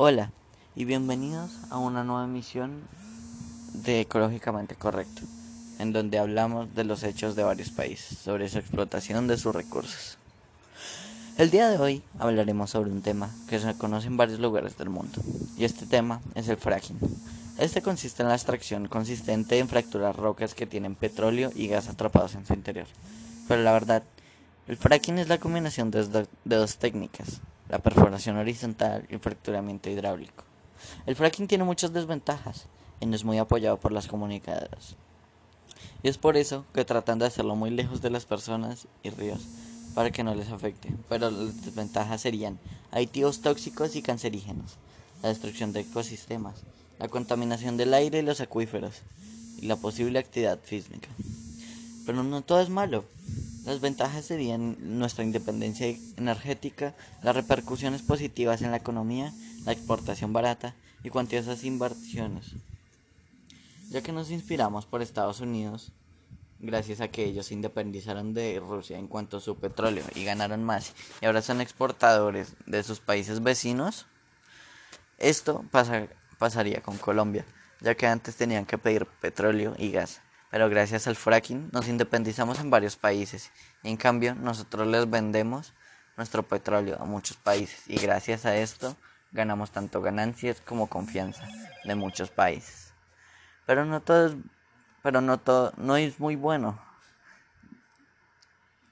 Hola y bienvenidos a una nueva emisión de Ecológicamente Correcto, en donde hablamos de los hechos de varios países sobre su explotación de sus recursos. El día de hoy hablaremos sobre un tema que se conoce en varios lugares del mundo, y este tema es el fracking. Este consiste en la extracción consistente en fracturar rocas que tienen petróleo y gas atrapados en su interior. Pero la verdad, el fracking es la combinación de dos técnicas, la perforación horizontal y el fracturamiento hidráulico. El fracking tiene muchas desventajas y no es muy apoyado por las comunicadoras. Y es por eso que tratan de hacerlo muy lejos de las personas y ríos para que no les afecte. Pero las desventajas serían aditivos tóxicos y cancerígenos, la destrucción de ecosistemas, la contaminación del aire y los acuíferos y la posible actividad física. Pero no todo es malo. Las ventajas serían nuestra independencia energética, las repercusiones positivas en la economía, la exportación barata y cuantiosas inversiones. Ya que nos inspiramos por Estados Unidos, gracias a que ellos se independizaron de Rusia en cuanto a su petróleo y ganaron más y ahora son exportadores de sus países vecinos, esto pasaría con Colombia, ya que antes tenían que pedir petróleo y gas pero gracias al fracking nos independizamos en varios países. En cambio, nosotros les vendemos nuestro petróleo a muchos países y gracias a esto ganamos tanto ganancias como confianza de muchos países. Pero no todo es, pero no todo no es muy bueno,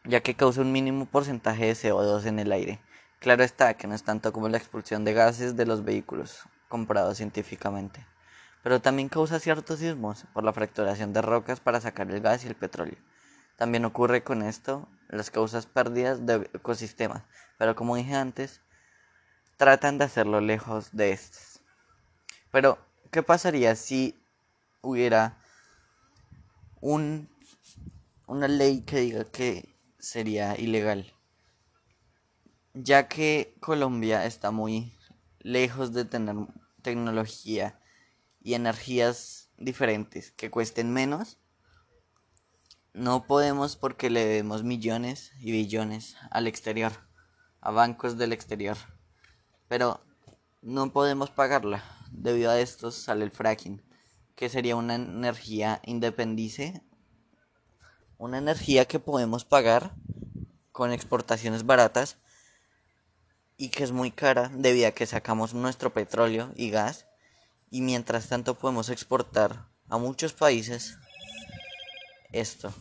ya que causa un mínimo porcentaje de CO2 en el aire. Claro está que no es tanto como la expulsión de gases de los vehículos comprados científicamente pero también causa ciertos sismos por la fracturación de rocas para sacar el gas y el petróleo. También ocurre con esto las causas pérdidas de ecosistemas, pero como dije antes, tratan de hacerlo lejos de estos. Pero, ¿qué pasaría si hubiera un, una ley que diga que sería ilegal? Ya que Colombia está muy lejos de tener tecnología y energías diferentes que cuesten menos. No podemos porque le debemos millones y billones al exterior, a bancos del exterior. Pero no podemos pagarla. Debido a esto sale el fracking, que sería una energía independice, una energía que podemos pagar con exportaciones baratas y que es muy cara debido a que sacamos nuestro petróleo y gas y mientras tanto podemos exportar a muchos países esto.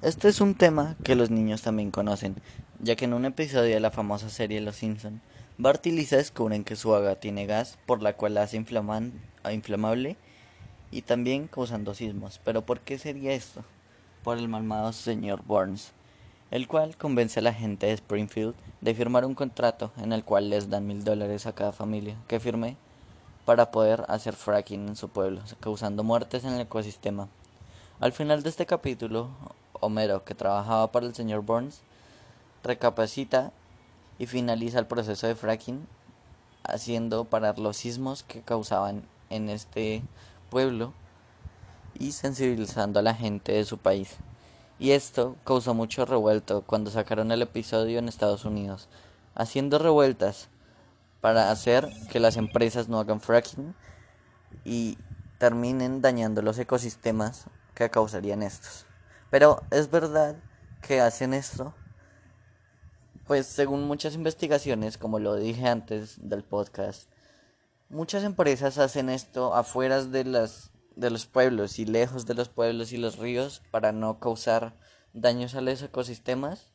Este es un tema que los niños también conocen, ya que en un episodio de la famosa serie Los Simpson, Bart y Lisa descubren que su agua tiene gas, por la cual hace inflamable y también causando sismos. Pero ¿por qué sería esto? Por el malmado señor Burns, el cual convence a la gente de Springfield de firmar un contrato en el cual les dan mil dólares a cada familia que firme para poder hacer fracking en su pueblo, causando muertes en el ecosistema. Al final de este capítulo, Homero, que trabajaba para el señor Burns, recapacita y finaliza el proceso de fracking, haciendo parar los sismos que causaban en este pueblo y sensibilizando a la gente de su país. Y esto causó mucho revuelto cuando sacaron el episodio en Estados Unidos, haciendo revueltas para hacer que las empresas no hagan fracking y terminen dañando los ecosistemas que causarían estos. Pero es verdad que hacen esto, pues según muchas investigaciones, como lo dije antes del podcast, muchas empresas hacen esto afuera de las de los pueblos y lejos de los pueblos y los ríos para no causar daños a los ecosistemas.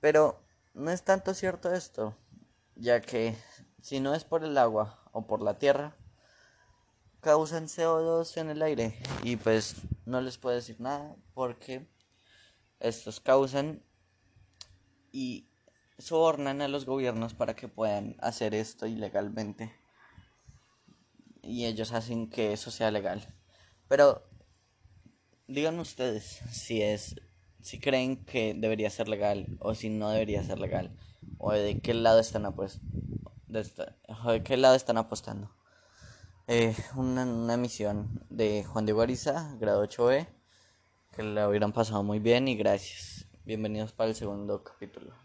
Pero no es tanto cierto esto ya que si no es por el agua o por la tierra, causan CO2 en el aire y pues no les puedo decir nada porque estos causan y sobornan a los gobiernos para que puedan hacer esto ilegalmente. Y ellos hacen que eso sea legal. Pero digan ustedes si es si creen que debería ser legal o si no debería ser legal o de qué lado están de, qué lado están apostando. Eh, una, una emisión de Juan de Guariza, grado 8B, que la hubieran pasado muy bien y gracias. Bienvenidos para el segundo capítulo.